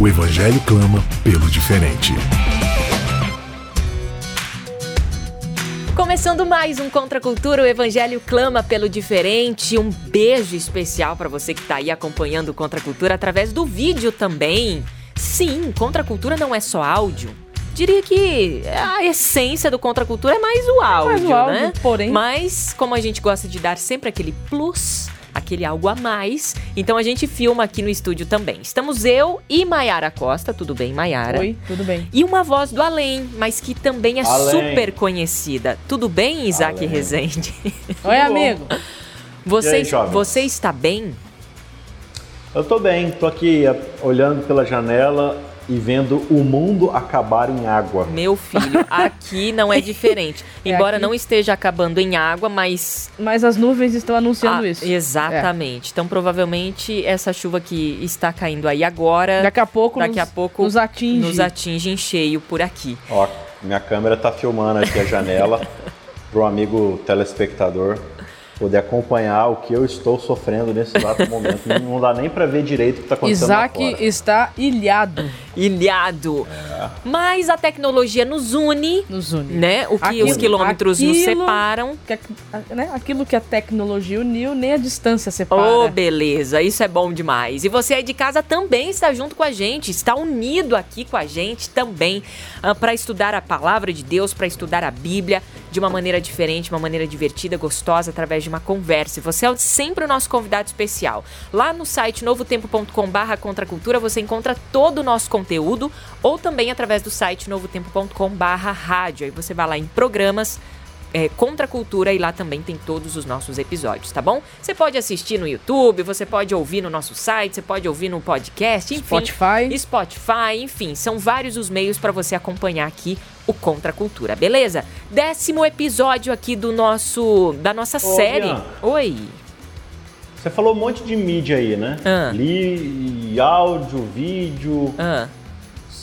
o Evangelho clama pelo diferente. Começando mais um Contra a Cultura, o Evangelho clama pelo diferente. Um beijo especial para você que está aí acompanhando o Contra a Cultura através do vídeo também. Sim, Contra a Cultura não é só áudio. Diria que a essência do Contra a Cultura é mais o áudio, mais o áudio né? Porém. Mas como a gente gosta de dar sempre aquele plus, aquele algo a mais. Então a gente filma aqui no estúdio também. Estamos eu e Maiara Costa, tudo bem, Maiara? Oi, tudo bem. E uma voz do além, mas que também é Além. super conhecida. Tudo bem, Isaac Além. Rezende? Oi, amigo. Você, E aí, você está bem? Eu tô bem, tô aqui eh, olhando pela janela e vendo o mundo acabar em água. Meu filho, aqui não é diferente. É Embora aqui. não esteja acabando em água, mas. Mas as nuvens estão anunciando Ah, isso. Exatamente. Então, provavelmente, essa chuva que está caindo aí agora. Daqui a pouco, Daqui nos, a pouco nos atinge. nos atinge em cheio por aqui. Ó, minha câmera tá filmando aqui a janela pro amigo telespectador poder acompanhar o que eu estou sofrendo nesse exato momento. Não dá nem pra ver direito o que tá acontecendo lá Isaac fora. está ilhado Ilhado. É. Mas a tecnologia nos une, nos une. né? O que Aquilo- os quilômetros nos aquilo- separam. Que né, Aquilo que a tecnologia uniu, nem a distância separa. Oh, beleza, isso é bom demais. E você aí de casa também está junto com a gente, está unido aqui com a gente também para estudar a palavra de Deus, para estudar a Bíblia de uma maneira diferente, uma maneira divertida, gostosa, através de uma conversa. E você é sempre o nosso convidado especial. Lá no site novotempo.com/barra contracultura você encontra todo o nosso conteúdo, ou também através do site novotempo.com/barra rádio. Aí você vai lá em programas é, Contra a Cultura e lá também tem todos os nossos episódios, tá bom? Você pode assistir no YouTube, você pode ouvir no nosso site, você pode ouvir no podcast, enfim. Spotify. Spotify, enfim, são vários os meios para você acompanhar aqui o Contra a Cultura, beleza? Décimo episódio aqui do nosso da nossa Ô, série. Bianca. Oi. Você falou um monte de mídia aí, né? Ah. Li, áudio, vídeo. Ah,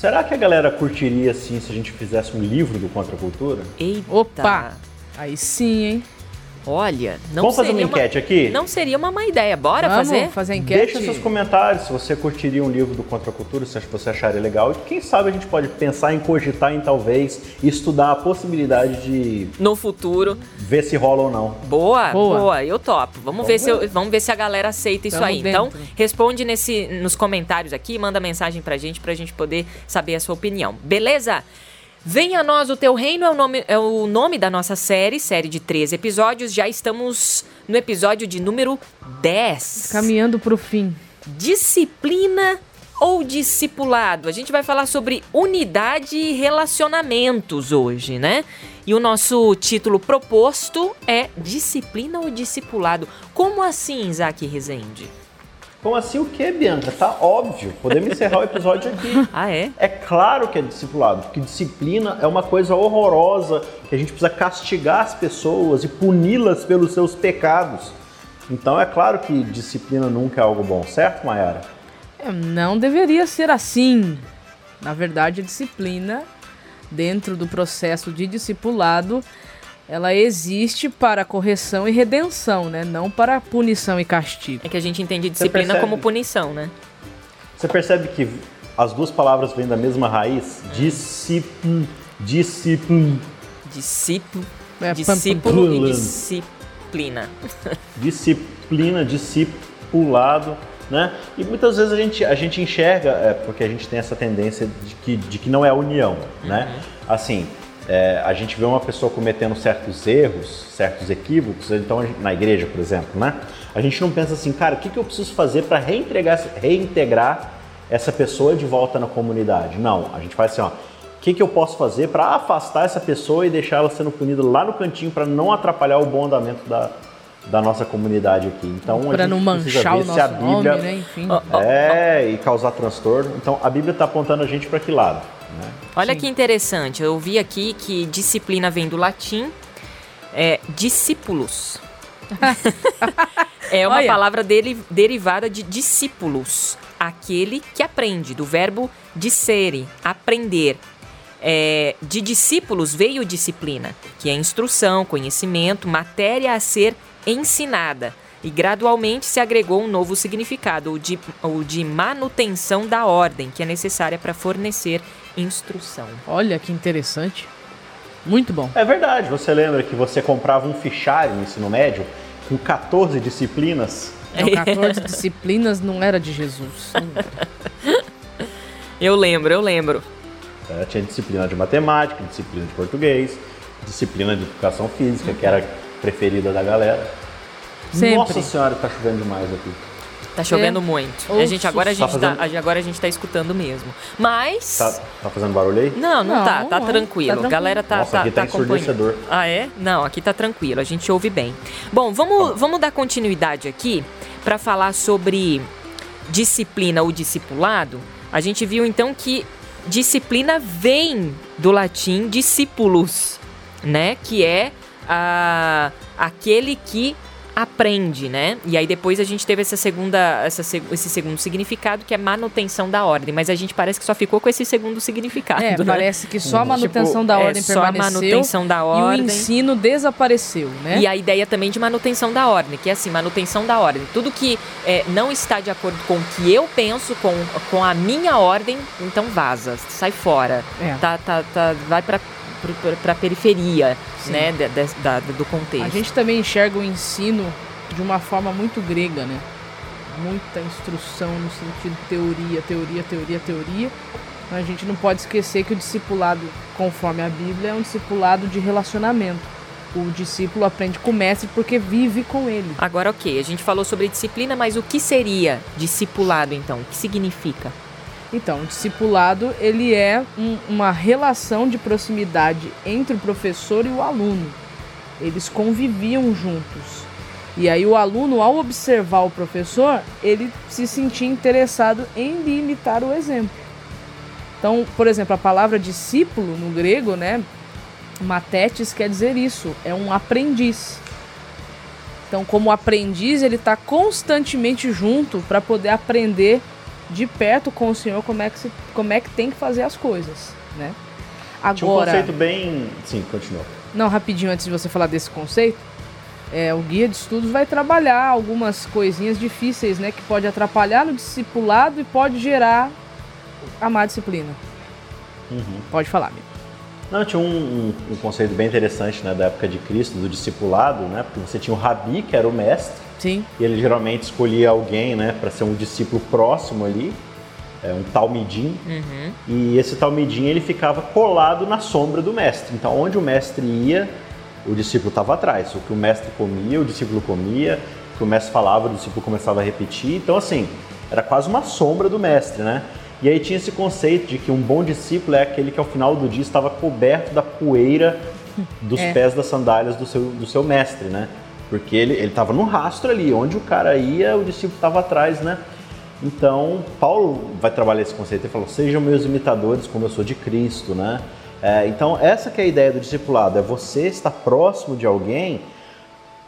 Será que a galera curtiria assim se a gente fizesse um livro do Contra a Cultura? eita. Opa! Aí sim, hein? Olha, não Vamos fazer uma seria enquete aqui? Não seria uma má ideia. Bora Vamos fazer? fazer a enquete? Deixa seus comentários se você curtiria um livro do Contra a Cultura, se você acharia legal. E quem sabe a gente pode pensar em cogitar em talvez estudar a possibilidade de No futuro. ver se rola ou não. Boa, boa, Boa. eu topo. Vamos, Vamos ver se eu- ver. vamos ver se a galera aceita isso Tamo aí. Então, dentro. responde nesse, nos comentários aqui, manda mensagem pra gente, pra gente poder saber a sua opinião. Beleza? Venha a nós o teu reino é o, nome, é o nome da nossa série, série de 13 episódios. Já estamos no episódio de número 10. Caminhando pro fim. Disciplina ou discipulado? A gente vai falar sobre unidade e relacionamentos hoje, né? E o nosso título proposto é Disciplina ou Discipulado. Como assim, Isaac Rezende? Como assim o que, Bianca? Tá óbvio. Podemos encerrar o episódio aqui. Ah, é? É claro que é discipulado, porque disciplina é uma coisa horrorosa que a gente precisa castigar as pessoas e puni-las pelos seus pecados. Então é claro que disciplina nunca é algo bom, certo, Mayara? É, Não deveria ser assim. Na verdade, a disciplina, dentro do processo de discipulado, ela existe para correção e redenção, né? Não para punição e castigo. É que a gente entende disciplina percebe? como punição, né? Você percebe que as duas palavras vêm da mesma raiz? Discipl, Discípulo, É, discípulo e disciplina. disciplina, discipulado, né? E muitas vezes a gente, a gente enxerga, é, porque a gente tem essa tendência de que, de que não é união, né? Assim, é, a gente vê uma pessoa cometendo certos erros, certos equívocos, então gente- na igreja, por exemplo, né? A gente não pensa assim, cara, o que, que eu preciso fazer para reintegrar, reintegrar essa pessoa de volta na comunidade? Não, a gente faz assim, ó. O que, que eu posso fazer para afastar essa pessoa e deixar ela sendo punida lá no cantinho para não atrapalhar o bom andamento da, da nossa comunidade aqui. Então Para não manchar o nosso a Bíblia, nome, né? Enfim. É, e causar transtorno. Então a Bíblia está apontando a gente para que lado? Né? Olha Sim. que interessante, eu vi aqui que disciplina vem do latim, é discípulos. é uma Olha. palavra dele, derivada de discípulos, aquele que aprende, do verbo dissere, aprender. É, de discípulos veio disciplina, que é instrução, conhecimento, matéria a ser ensinada. E gradualmente se agregou um novo significado, o de, o de manutenção da ordem, que é necessária para fornecer instrução. Olha que interessante. Muito bom. É verdade, você lembra que você comprava um fichário no ensino médio com 14 disciplinas? Não, 14 disciplinas não era de Jesus. Era. Eu lembro, eu lembro. É, tinha disciplina de matemática, disciplina de português, disciplina de educação física, que era preferida da galera. Sempre. Nossa senhora, tá chovendo demais aqui. Tá chovendo É. muito. A gente, agora, a tá gente tá, fazendo- agora a gente tá escutando mesmo. Mas. Tá, tá fazendo barulho aí? Não, não, Não, tá, tá não, tranquilo. tá A galera tá, Nossa, tá, aqui tá acompanhando. ensurdecedor. Ah, é? Não, aqui tá tranquilo, a gente ouve bem. Bom, vamos, vamos dar continuidade aqui para falar sobre disciplina ou discipulado. A gente viu então que disciplina vem do latim discípulos, né? Que é a, aquele que aprende, né? E aí depois a gente teve essa segunda, essa, esse segundo significado que é manutenção da ordem, mas a gente parece que só ficou com esse segundo significado. É, né? parece que só a manutenção Tipo, da é, ordem só a permaneceu manutenção da e o ordem. ensino desapareceu, né? E a ideia também de manutenção da ordem, que é assim, manutenção da ordem. Tudo que é, não está de acordo com o que eu penso, com, com a minha ordem, então vaza, sai fora. É. Tá, tá, tá, vai para para periferia, Sim. né, de- de- da- do contexto. A gente também enxerga o ensino de uma forma muito grega, né? Muita instrução no sentido teoria, teoria, teoria, teoria. Mas a gente não pode esquecer que o discipulado, conforme a Bíblia, é um discipulado de relacionamento. O discípulo aprende com o mestre porque vive com ele. Agora, ok, a gente falou sobre disciplina, mas o que seria discipulado, então? O que significa? Então, o discipulado ele é um- uma relação de proximidade entre o professor e o aluno. Eles conviviam juntos. E aí o aluno, ao observar o professor, ele se sentia interessado em lhe imitar o exemplo. Então, por exemplo, a palavra discípulo no grego, né, matetes quer dizer isso, é um aprendiz. Então, como aprendiz, ele está constantemente junto para poder aprender de perto com o Senhor como é que, se, como é que tem que fazer as coisas, né? Tinha um Agora, conceito bem. Sim, continua. não, rapidinho antes de você falar desse conceito, é, o guia de estudos vai trabalhar algumas coisinhas difíceis, né, que pode atrapalhar no discipulado e pode gerar a má disciplina. Uhum. Pode falar, amigo. Não, tinha um, um- um conceito bem interessante né, da época de Cristo, do discipulado, né? Porque você tinha o rabi, que era o mestre, Sim. e ele geralmente escolhia alguém né, para ser um discípulo próximo ali, é, um talmidim, Uhum. e esse talmidim ele ficava colado na sombra do mestre. Então, onde o mestre ia, o discípulo estava atrás. O que o mestre comia, o discípulo comia. O que o mestre falava, o discípulo começava a repetir. Então, assim, era quase uma sombra do mestre, né? E aí tinha esse conceito de que um bom discípulo é aquele que ao final do dia estava coberto da poeira dos É. pés das sandálias do seu, do seu mestre, né? Porque ele estava no rastro ali, onde o cara ia, o discípulo estava atrás, né? Então, Paulo vai trabalhar esse conceito e falou: sejam meus imitadores como eu sou de Cristo, né? É, então, essa que é a ideia do discipulado, é você estar próximo de alguém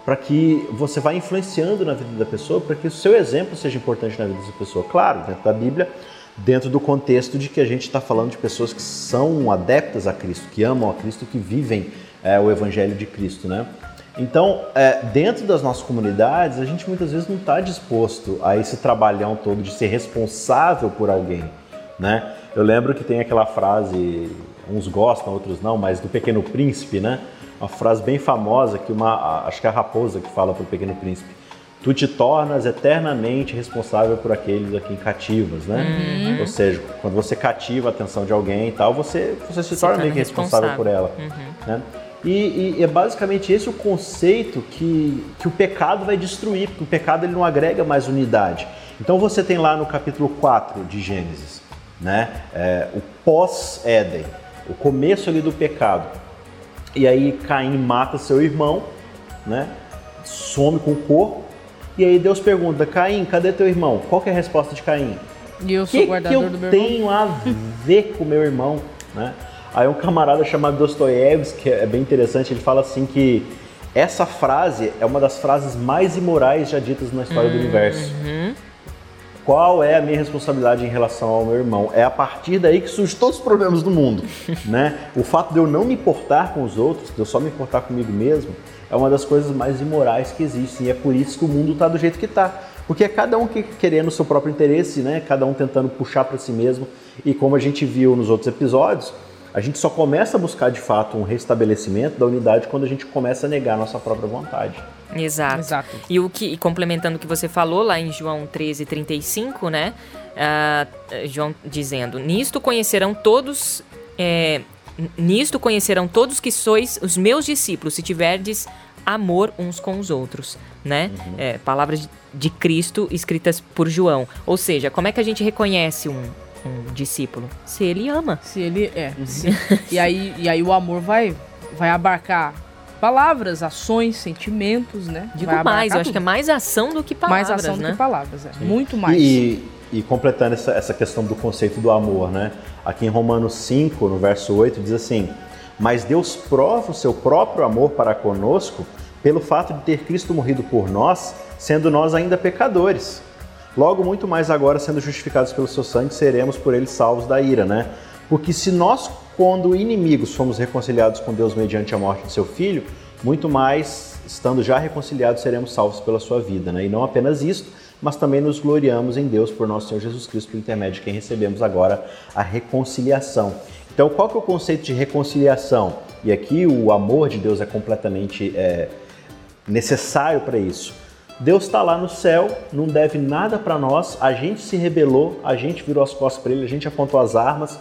para que você vá influenciando na vida da pessoa, para que o seu exemplo seja importante na vida dessa pessoa. Claro, dentro da Bíblia, dentro do contexto de que a gente está falando de pessoas que são adeptas a Cristo, que amam a Cristo, que vivem é, o Evangelho de Cristo, né? Então, é, dentro das nossas comunidades, a gente muitas vezes não está disposto a esse trabalhão todo de ser responsável por alguém, né? Eu lembro que tem aquela frase, uns gostam, outros não, mas do Pequeno Príncipe, né? Uma frase bem famosa que uma, acho que é a raposa que fala para o Pequeno Príncipe. Tu te tornas eternamente responsável por aqueles a quem cativas, né? Ou seja, quando você cativa a atenção de alguém e tal, você, você se Se torna meio que responsável por ela. Uhum. né? E, e- é basicamente esse o conceito que, que o pecado vai destruir, porque o pecado ele não agrega mais unidade. Então você tem lá no capítulo 4 de Gênesis, né? É, o pós-Éden, o começo ali do pecado. E aí Caim mata seu irmão, né? some com o corpo. E aí Deus pergunta: Caim, cadê teu irmão? Qual que é a resposta de Caim? E eu sou que, que guardador eu do meu irmão. tenho a ver com meu irmão? Né? Aí um camarada chamado Dostoiévski, que é bem interessante, ele fala assim que essa frase é uma das frases mais imorais já ditas na história do universo. Qual é a minha responsabilidade em relação ao meu irmão? É a partir daí que surgem todos os problemas do mundo, né? O fato de eu não me importar com os outros, de eu só me importar comigo mesmo, é uma das coisas mais imorais que existem. E é por isso que o mundo está do jeito que está. Porque é cada um que querendo o seu próprio interesse, né? Cada um tentando puxar para si mesmo. E como a gente viu nos outros episódios, a gente só começa a buscar de fato um restabelecimento da unidade quando a gente começa a negar a nossa própria vontade. Exato. Exato. E o que e complementando o que você falou lá em João 13, 35, né? Ah, João dizendo: Nisto conhecerão todos. é, nisto conhecerão todos que sois os meus discípulos, se tiverdes amor uns com os outros, né? É, palavras de- de Cristo escritas por João. Ou seja, como é que a gente reconhece um, um discípulo? Se ele ama. Se ele é, Uhum. sim. E aí, e aí o amor vai vai abarcar palavras, ações, sentimentos, né? Digo Vai mais, eu acho que é mais ação do que palavras, mais ação né? do que palavras, é. Muito mais. E, e completando essa, essa questão do conceito do amor, né? Aqui em Romanos 5, no verso 8, diz assim: Mas Deus prova o seu próprio amor para conosco pelo fato de ter Cristo morrido por nós, sendo nós ainda pecadores. Logo, muito mais agora, sendo justificados pelo seu sangue, seremos por ele salvos da ira, né? Porque se nós, quando inimigos, fomos reconciliados com Deus mediante a morte de seu filho, muito mais, estando já reconciliados, seremos salvos pela sua vida, né? E não apenas isto, mas também nos gloriamos em Deus por nosso Senhor Jesus Cristo, por intermédio de quem recebemos agora a reconciliação. Então, qual que é o conceito de reconciliação? E aqui o amor de Deus é completamente é, necessário para isso. Deus está lá no céu, não deve nada para nós, a gente se rebelou, a gente virou as costas para ele, a gente apontou as armas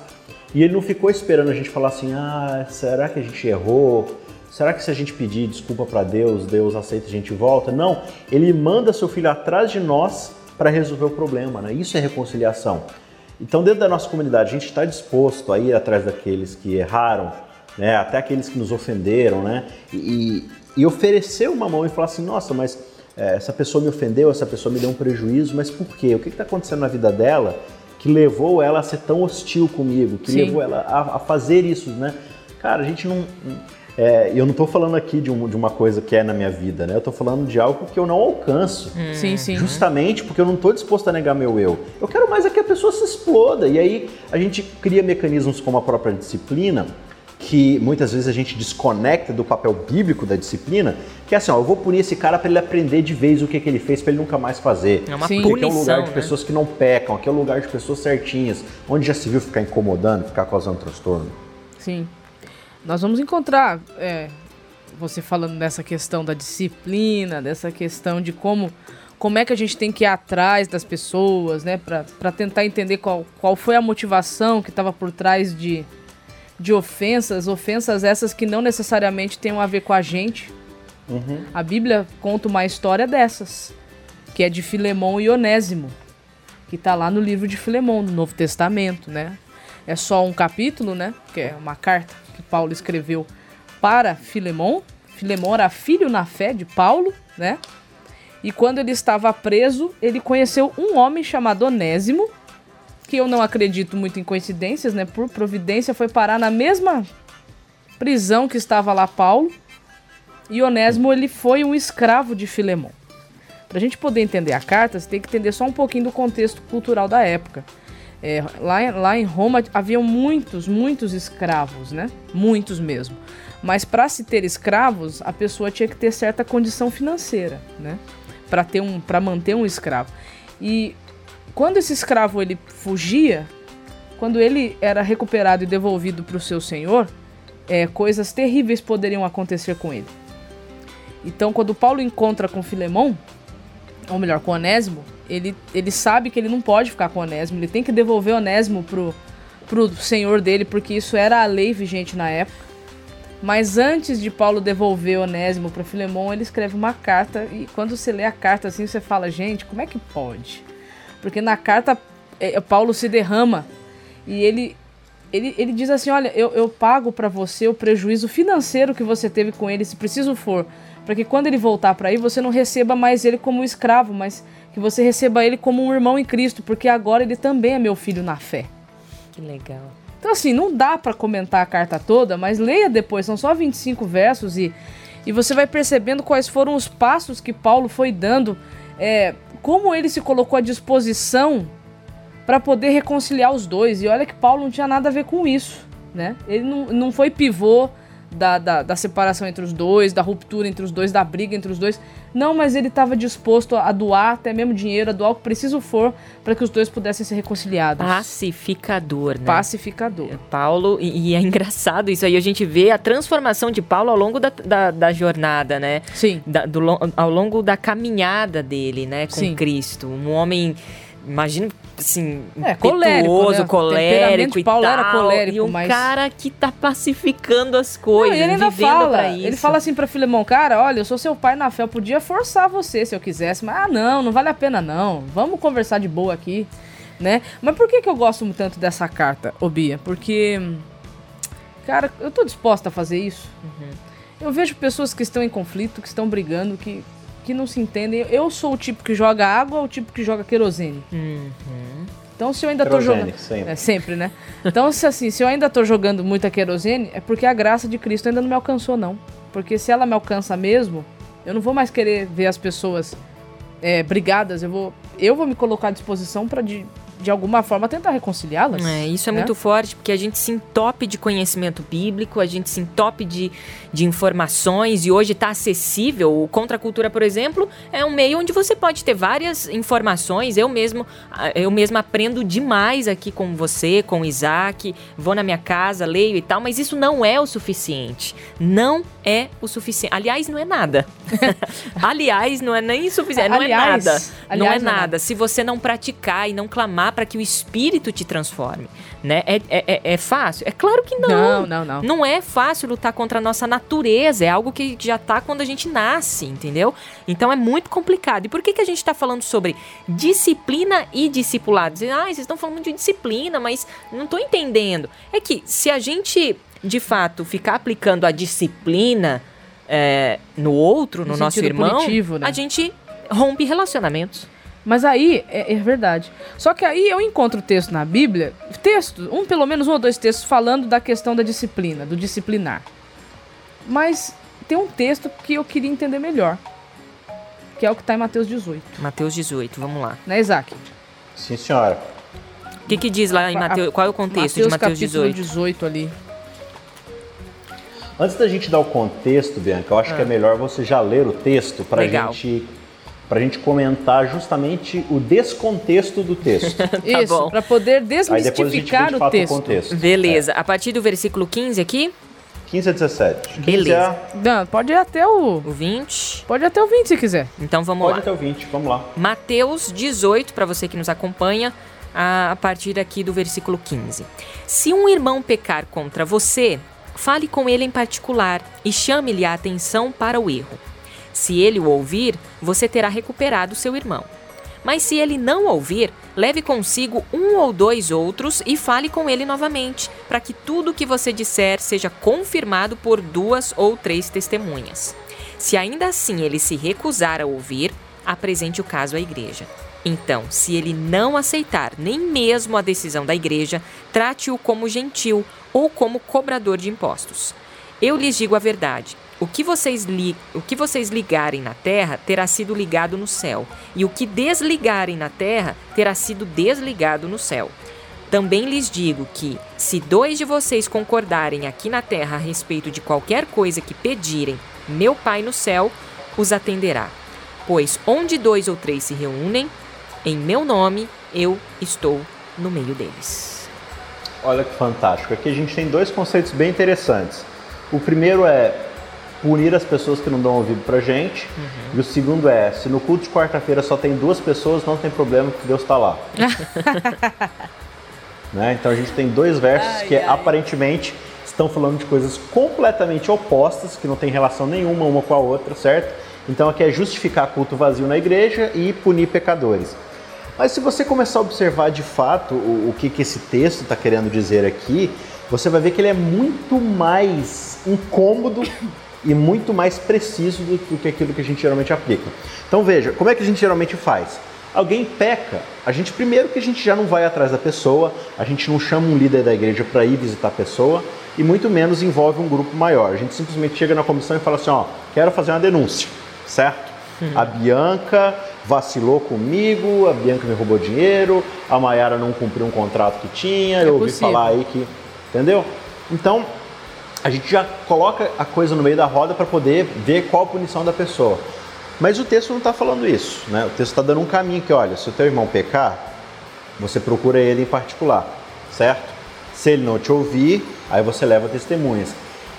e ele não ficou esperando a gente falar assim: ah, será que a gente errou? Será que se a gente pedir desculpa para Deus, Deus aceita e a gente volta? Não, ele manda seu filho atrás de nós para resolver o problema, né? Isso é reconciliação. Então, dentro da nossa comunidade, a gente está disposto a ir atrás daqueles que erraram, né? até aqueles que nos ofenderam, né? E- e oferecer uma mão e falar assim: nossa, mas é, essa pessoa me ofendeu, essa pessoa me deu um prejuízo, mas por quê? O que está acontecendo na vida dela que levou ela a ser tão hostil comigo, que Sim. levou ela a, a fazer isso, né? Cara, a gente não. é, eu não estou falando aqui de, um- de uma coisa que é na minha vida, né? Eu estou falando de algo que eu não alcanço. Sim, sim. Justamente porque eu não estou disposto a negar meu eu. Eu quero mais é que a pessoa se exploda. E aí a gente cria mecanismos como a própria disciplina, que muitas vezes a gente desconecta do papel bíblico da disciplina, que é assim, ó, eu vou punir esse cara para ele aprender de vez o que, que ele fez para ele nunca mais fazer. É uma Sim. Porque aqui é um punição, lugar de né? pessoas que não pecam, aqui é um lugar de pessoas certinhas, onde já se viu ficar incomodando, ficar causando transtorno. Sim. Nós vamos encontrar é, você falando dessa questão da disciplina, dessa questão de como como é que a gente tem que ir atrás das pessoas, né, para tentar entender qual, qual foi a motivação que estava por trás de, de ofensas, ofensas essas que não necessariamente tenham a ver com a gente. A Bíblia conta uma história dessas, que é de Filemão e Onésimo, que está lá no livro de Filemão, no Novo Testamento, né? É só um capítulo, né? Que é uma carta que Paulo escreveu para Filemão. Filemão era filho na fé de Paulo, né? E quando ele estava preso, ele conheceu um homem chamado Onésimo, que eu não acredito muito em coincidências, né? Por providência foi parar na mesma prisão que estava lá Paulo. E Onésimo ele foi um escravo de Filemão. Para a gente poder entender a carta, você tem que entender só um pouquinho do contexto cultural da época. É, lá, lá em Roma haviam muitos, muitos escravos, né? Muitos mesmo. Mas para se ter escravos, a pessoa tinha que ter certa condição financeira, né? Para ter um, para manter um escravo. E quando esse escravo ele fugia, quando ele era recuperado e devolvido para o seu senhor, é, coisas terríveis poderiam acontecer com ele. Então, quando Paulo encontra com Filemão, ou melhor, com Onésimo, ele, ele sabe que ele não pode ficar com Onésimo, ele tem que devolver Onésimo pro, pro senhor dele, porque isso era a lei vigente na época. Mas antes de Paulo devolver Onésimo para Filemão, ele escreve uma carta, e quando você lê a carta assim, você fala, gente, como é que pode? Porque na carta, eh, Paulo se derrama, e ele ele, ele diz assim: olha, eu, eu pago para você o prejuízo financeiro que você teve com ele, se preciso for, para que quando ele voltar para aí você não receba mais ele como um escravo, mas que você receba ele como um irmão em Cristo, porque agora ele também é meu filho na fé. Que legal. Então, assim, não dá para comentar a carta toda, mas leia depois, são só 25 versos e, e você vai percebendo quais foram os passos que Paulo foi dando, é, como ele se colocou à disposição para poder reconciliar os dois. E olha que Paulo não tinha nada a ver com isso, né? Ele não, não foi pivô da, da, da, separação entre os dois, da ruptura entre os dois, da briga entre os dois. Não, mas ele estava disposto a doar até mesmo dinheiro, a doar o que preciso for para que os dois pudessem ser reconciliados. Pacificador, né? Pacificador. É, Paulo, e, e, é engraçado isso aí, a gente vê a transformação de Paulo ao longo da, da, da jornada, né? Sim. Da, do, ao longo da caminhada dele, né, com Sim. Cristo. Um homem imagino, assim, é, colérico, né? colérico e Paulo tal. era colérico, e um mas... cara que tá pacificando as coisas, Não, ele ainda fala. Ele fala assim pra Filemão, cara, olha, eu sou seu pai na fé, eu podia forçar você se eu quisesse, mas ah, não, não vale a pena não, vamos conversar de boa aqui, né? Mas por que que eu gosto tanto dessa carta, Obia? Porque, cara, eu tô disposta a fazer isso. Uhum. Eu vejo pessoas que estão em conflito, que estão brigando, que que não se entendem. Eu sou o tipo que joga água ou o tipo que joga querosene. Uhum. Então se eu ainda querosene, tô jogando. Sempre. É, sempre, né? Então, se assim, se eu ainda tô jogando muita querosene, é porque a graça de Cristo ainda não me alcançou, não. Porque se ela me alcança mesmo, eu não vou mais querer ver as pessoas é, brigadas, eu vou, eu vou me colocar à disposição para de, de alguma forma tentar reconciliá-las. É, isso é né? muito forte, porque a gente se entope de conhecimento bíblico, a gente se entope de, de informações e hoje está acessível. O Contra a Cultura, por exemplo, é um meio onde você pode ter várias informações. Eu mesmo, eu mesmo aprendo demais aqui com você, com o Isaac, vou na minha casa, leio e tal, mas isso não é o suficiente. Não é o suficiente. Aliás, não é nada. aliás, não é nem suficiente, não aliás, é nada. Aliás, não é, é nada. Se você não praticar e não clamar para que o espírito te transforme, né? É, é, é, é fácil? É claro que não. Não, não, não. Não é fácil lutar contra a nossa natureza, é algo que já tá quando a gente nasce, entendeu? Então é muito complicado. E por que, que a gente está falando sobre disciplina e discipulado? Ah, vocês estão falando de disciplina, mas não estou entendendo. É que se a gente, de fato, ficar aplicando a disciplina é, no outro, no, no nosso irmão, punitivo, né? a gente rompe relacionamentos. Mas aí, é, é, verdade. Só que aí eu encontro texto na Bíblia, texto, um pelo menos um ou dois textos falando da questão da disciplina, do disciplinar. Mas tem um texto que eu queria entender melhor, que é o que está em Mateus 18. Mateus 18, vamos lá. Né, Isaac? Sim, senhora. O que, que diz lá em Mateus? Qual é o contexto Mateus, de Mateus 18? 18 ali. Antes da gente dar o contexto, Bianca, eu acho ah. que é melhor você já ler o texto para a gente para a gente comentar justamente o descontexto do texto. tá Isso, para poder desmistificar o texto. O contexto. Beleza, é. a partir do versículo 15 aqui? 15 a 17. Beleza. Não, pode ir até o... O 20. Pode ir até o 20 se quiser. Então vamos pode lá. Pode até o 20, vamos lá. Mateus 18, para você que nos acompanha, a partir aqui do versículo 15. Se um irmão pecar contra você, fale com ele em particular e chame-lhe a atenção para o erro. Se ele o ouvir, você terá recuperado seu irmão. Mas se ele não ouvir, leve consigo um ou dois outros e fale com ele novamente, para que tudo o que você disser seja confirmado por duas ou três testemunhas. Se ainda assim ele se recusar a ouvir, apresente o caso à igreja. Então, se ele não aceitar nem mesmo a decisão da igreja, trate-o como gentil ou como cobrador de impostos. Eu lhes digo a verdade o que, vocês li, o que vocês ligarem na terra terá sido ligado no céu, e o que desligarem na terra terá sido desligado no céu. Também lhes digo que, se dois de vocês concordarem aqui na terra a respeito de qualquer coisa que pedirem, meu Pai no céu os atenderá. Pois onde dois ou três se reúnem, em meu nome, eu estou no meio deles. Olha que fantástico. Aqui a gente tem dois conceitos bem interessantes. O primeiro é punir as pessoas que não dão ouvido pra gente. Uhum. E o segundo é, se no culto de quarta-feira só tem duas pessoas, não tem problema que Deus está lá. né? Então a gente tem dois versos ai, que ai. aparentemente estão falando de coisas completamente opostas, que não tem relação nenhuma uma com a outra, certo? Então aqui é justificar culto vazio na igreja e punir pecadores. Mas se você começar a observar de fato o, o que, que esse texto está querendo dizer aqui, você vai ver que ele é muito mais incômodo e muito mais preciso do, do que aquilo que a gente geralmente aplica. Então veja, como é que a gente geralmente faz? Alguém peca, a gente primeiro que a gente já não vai atrás da pessoa, a gente não chama um líder da igreja para ir visitar a pessoa e muito menos envolve um grupo maior. A gente simplesmente chega na comissão e fala assim, ó, quero fazer uma denúncia, certo? Uhum. A Bianca vacilou comigo, a Bianca me roubou dinheiro, a Mayara não cumpriu um contrato que tinha, é eu ouvi possível. falar aí que. Entendeu? Então, a gente já coloca a coisa no meio da roda para poder ver qual a punição da pessoa. Mas o texto não está falando isso, né? O texto está dando um caminho que, olha, se o teu irmão pecar, você procura ele em particular, certo? Se ele não te ouvir, aí você leva testemunhas.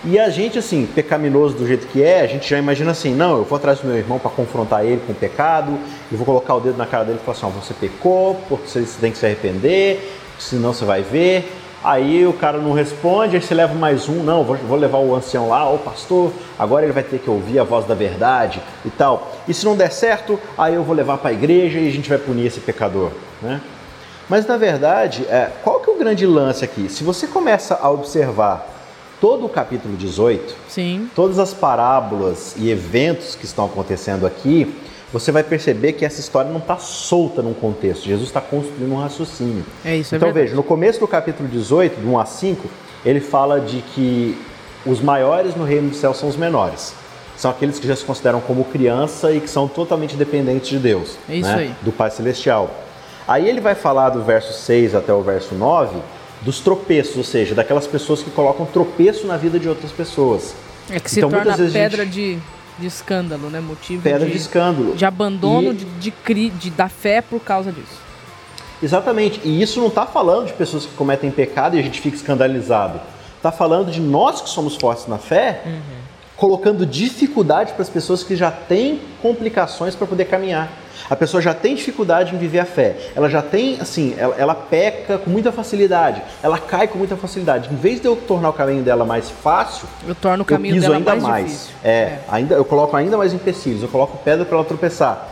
E a gente, assim, pecaminoso do jeito que é, a gente já imagina assim: não, eu vou atrás do meu irmão para confrontar ele com o pecado, e vou colocar o dedo na cara dele e falar assim: ó, você pecou, porque você tem que se arrepender, senão você vai ver. Aí o cara não responde, aí você leva mais um: não, vou, vou levar o ancião lá, o pastor, agora ele vai ter que ouvir a voz da verdade e tal. E se não der certo, aí eu vou levar para a igreja e a gente vai punir esse pecador, né? Mas na verdade, é, qual que é o grande lance aqui? Se você começa a observar todo o capítulo 18, Sim. todas as parábolas e eventos que estão acontecendo aqui, você vai perceber que essa história não está solta num contexto. Jesus está construindo um raciocínio. É isso, é Então verdade. veja, no começo do capítulo 18, do 1 a 5, ele fala de que os maiores no reino do céu são os menores. São aqueles que já se consideram como criança e que são totalmente dependentes de Deus. É isso né? aí. Do Pai Celestial. Aí ele vai falar do verso 6 até o verso 9 dos tropeços, ou seja, daquelas pessoas que colocam tropeço na vida de outras pessoas. É que se então, torna pedra gente... de, de escândalo, né? Motivo pedra de, de escândalo. De abandono e... de, de, de, da fé por causa disso. Exatamente. E isso não está falando de pessoas que cometem pecado e a gente fica escandalizado. Está falando de nós que somos fortes na fé, uhum. Colocando dificuldade para as pessoas que já têm complicações para poder caminhar. A pessoa já tem dificuldade em viver a fé. Ela já tem, assim, ela, ela, peca com muita facilidade. Ela cai com muita facilidade. Em vez de eu tornar o caminho dela mais fácil, eu torno o caminho eu piso dela ainda mais. mais. É, é, ainda eu coloco ainda mais empecilhos. Eu coloco pedra para ela tropeçar.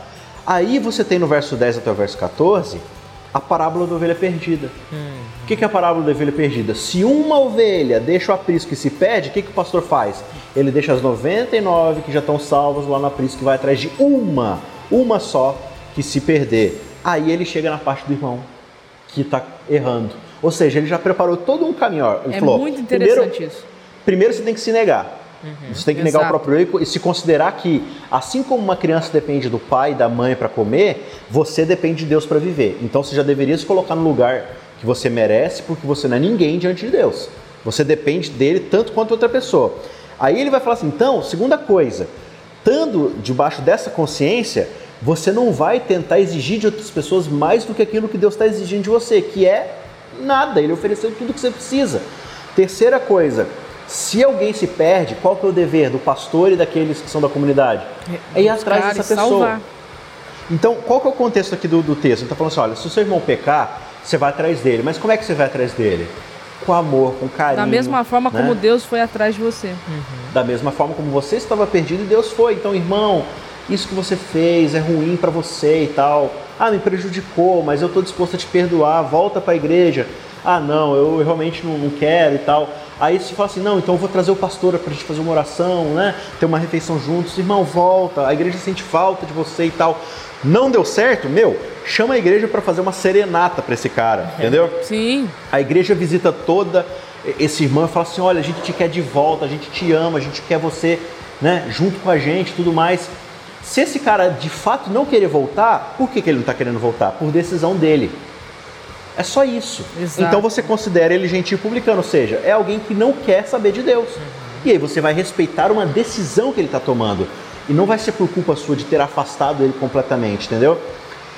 Aí você tem no verso 10 até o verso 14 a parábola da ovelha perdida. Hum. O que é a parábola da ovelha perdida? Se uma ovelha deixa o aprisco e se perde, o que, que o pastor faz? Ele deixa as 99 que já estão salvas lá no aprisco e vai atrás de uma uma só que se perder. Aí ele chega na parte do irmão que está errando. Ou seja, ele já preparou todo um caminho. Ele é falou, muito interessante primeiro, isso. Primeiro você tem que se negar. Uhum, você tem que exato. negar o próprio eu e se considerar que, assim como uma criança depende do pai e da mãe para comer, você depende de Deus para viver. Então você já deveria se colocar no lugar que você merece, porque você não é ninguém diante de Deus. Você depende dele tanto quanto outra pessoa. Aí ele vai falar assim: então, segunda coisa, estando debaixo dessa consciência, você não vai tentar exigir de outras pessoas mais do que aquilo que Deus está exigindo de você, que é nada. Ele ofereceu tudo que você precisa. Terceira coisa, se alguém se perde, qual que é o dever do pastor e daqueles que são da comunidade? É ir atrás dessa pessoa. Salvar. Então, qual que é o contexto aqui do, do texto? Ele está falando assim, olha, se o seu irmão pecar, você vai atrás dele. Mas como é que você vai atrás dele? com amor, com carinho. Da mesma forma né? como Deus foi atrás de você. Uhum. Da mesma forma como você estava perdido e Deus foi. Então, irmão, isso que você fez é ruim para você e tal. Ah, me prejudicou, mas eu estou disposto a te perdoar. Volta para a igreja. Ah, não, eu realmente não, não, quero e tal. Aí você fala assim, não, então eu vou trazer o pastor para a gente fazer uma oração, né? Ter uma refeição juntos. Irmão, volta. A igreja sente falta de você e tal. Não deu certo? Meu, chama a igreja para fazer uma serenata para esse cara, entendeu? Sim. A igreja visita toda esse irmão e fala assim: olha, a gente te quer de volta, a gente te ama, a gente quer você né, junto com a gente tudo mais. Se esse cara de fato não querer voltar, por que, que ele não está querendo voltar? Por decisão dele. É só isso. Exato. Então você considera ele gentil publicano, ou seja, é alguém que não quer saber de Deus. Uhum. E aí você vai respeitar uma decisão que ele está tomando. E não vai ser por culpa sua de ter afastado ele completamente, entendeu?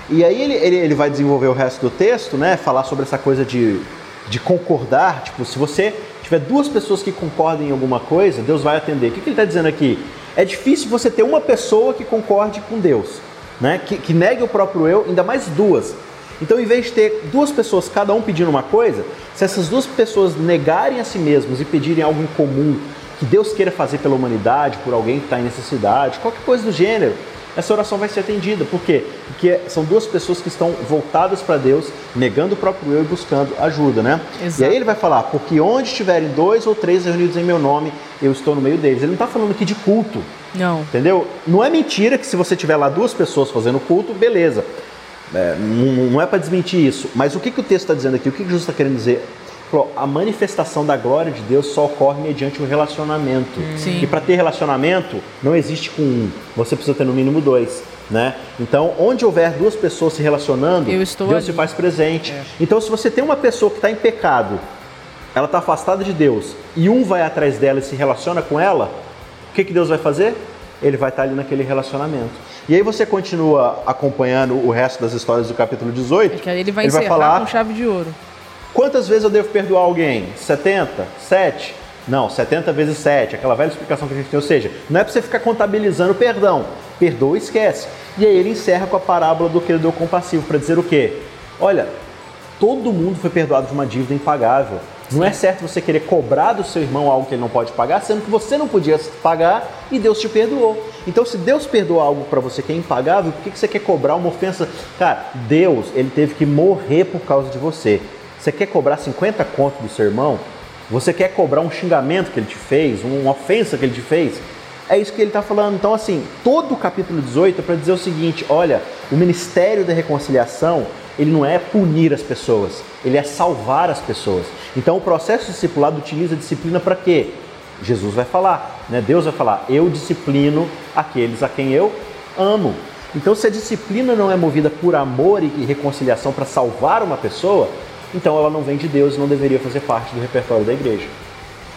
E aí ele, ele, ele vai desenvolver o resto do texto, né? Falar sobre essa coisa de, de concordar. Tipo, se você tiver duas pessoas que concordem em alguma coisa, Deus vai atender. O que, que ele está dizendo aqui? É difícil você ter uma pessoa que concorde com Deus, né? Que, que negue o próprio eu, ainda mais duas. Então, em vez de ter duas pessoas, cada um pedindo uma coisa, se essas duas pessoas negarem a si mesmos e pedirem algo em comum que Deus queira fazer pela humanidade, por alguém que está em necessidade, qualquer coisa do gênero, essa oração vai ser atendida. Por quê? Porque são duas pessoas que estão voltadas para Deus, negando o próprio eu e buscando ajuda, né? Exato. E aí ele vai falar, porque onde estiverem dois ou três reunidos em meu nome, eu estou no meio deles. Ele não está falando aqui de culto, Não. entendeu? Não é mentira que se você tiver lá duas pessoas fazendo culto, beleza. É, não, não é para desmentir isso. Mas o que, que o texto está dizendo aqui? O que, que Jesus está querendo dizer? A manifestação da glória de Deus só ocorre mediante o relacionamento. Sim. E para ter relacionamento, não existe com um. Você precisa ter no mínimo dois. Né? Então, onde houver duas pessoas se relacionando, Eu estou Deus ali. se faz presente. É. Então, se você tem uma pessoa que está em pecado, ela está afastada de Deus, e um vai atrás dela e se relaciona com ela, o que, que Deus vai fazer? Ele vai estar ali naquele relacionamento. E aí você continua acompanhando o resto das histórias do capítulo 18. Que aí ele vai ele vai falar com chave de ouro. Quantas vezes eu devo perdoar alguém? 70? 7? Não, 70 vezes 7, aquela velha explicação que a gente tem. Ou seja, não é para você ficar contabilizando o perdão. Perdoa e esquece. E aí ele encerra com a parábola do credor compassivo, para dizer o quê? Olha, todo mundo foi perdoado de uma dívida impagável. Não é certo você querer cobrar do seu irmão algo que ele não pode pagar, sendo que você não podia pagar e Deus te perdoou. Então, se Deus perdoa algo para você que é impagável, por que você quer cobrar uma ofensa? Cara, Deus, ele teve que morrer por causa de você. Você quer cobrar 50 conto do seu irmão? Você quer cobrar um xingamento que ele te fez, uma ofensa que ele te fez? É isso que ele está falando. Então, assim, todo o capítulo 18 é para dizer o seguinte: olha, o ministério da reconciliação, ele não é punir as pessoas, ele é salvar as pessoas. Então, o processo discipulado utiliza disciplina para quê? Jesus vai falar, né? Deus vai falar: eu disciplino aqueles a quem eu amo. Então, se a disciplina não é movida por amor e reconciliação para salvar uma pessoa, então ela não vem de Deus e não deveria fazer parte do repertório da igreja.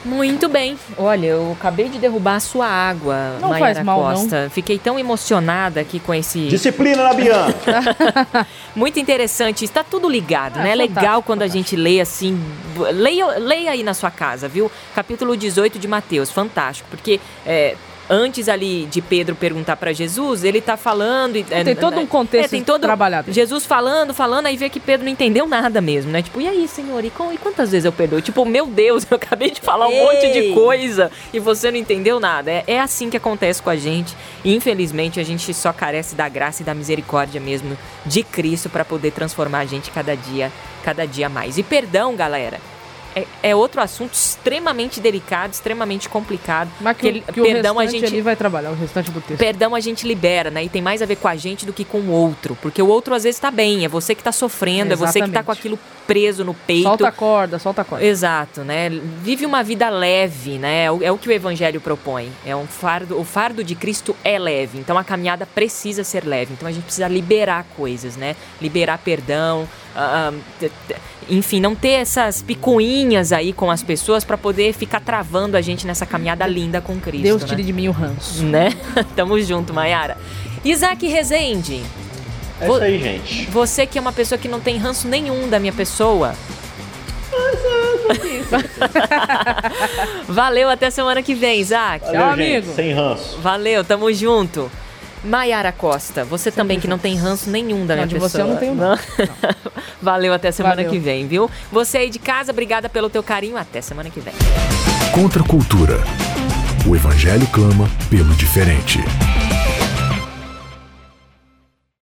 Muito bem. Olha, eu acabei de derrubar a sua água, Não Mayara faz mal, não. Costa. Fiquei tão emocionada aqui com esse. Disciplina na Bianca! Muito interessante. Está tudo ligado, É, né? É fantástico, legal quando a gente lê assim. Leia, leia aí na sua casa, viu? Capítulo 18 de Mateus. Fantástico. Porque. é, Antes ali de Pedro perguntar para Jesus, ele tá falando. e- Tem todo um contexto é, tem todo trabalhado. Jesus falando, falando, aí vê que Pedro não entendeu nada mesmo, né? Tipo, e aí, senhor, e, com- e quantas vezes eu perdoo? Tipo, meu Deus, eu acabei de falar um Ei! monte de coisa e você não entendeu nada. É, é assim que acontece com a gente. E, infelizmente, a gente só carece da graça e da misericórdia mesmo de Cristo para poder transformar a gente cada dia, cada dia mais. E perdão, galera. É, é outro assunto extremamente delicado, extremamente complicado. Mas que, o- que o perdão a gente ali vai trabalhar, o restante do texto. Perdão a gente libera, né? E tem mais a ver com a gente do que com o outro. Porque o outro às vezes tá bem, é você que tá sofrendo, é você que tá Exatamente. com aquilo preso no peito. Solta a corda, solta a corda. Exato, né? Vive uma vida leve, né? É o, é o que o evangelho propõe. É um fardo, o fardo de Cristo é leve, então a caminhada precisa ser leve. Então a gente precisa liberar coisas, né? Liberar perdão, t- t- enfim, não ter essas picuinhas aí com as pessoas para poder ficar travando a gente nessa caminhada linda com Cristo. Deus né? tire de mim o ranço. né? Tamo junto, Mayara. Isaac Rezende, É isso aí, gente. você que é uma pessoa que não tem ranço nenhum da minha pessoa. Valeu, até semana que vem, Isaac. Valeu, gente. amigo. Sem ranço. Valeu, tamo junto. Mayara Costa, você também que não tem ranço nenhum da Não, minha de pessoa. você eu não tenho, não. Valeu, até semana Valeu. que vem, viu? Você aí de casa, obrigada pelo teu carinho, até semana que vem. Contra a cultura. O Evangelho clama pelo diferente.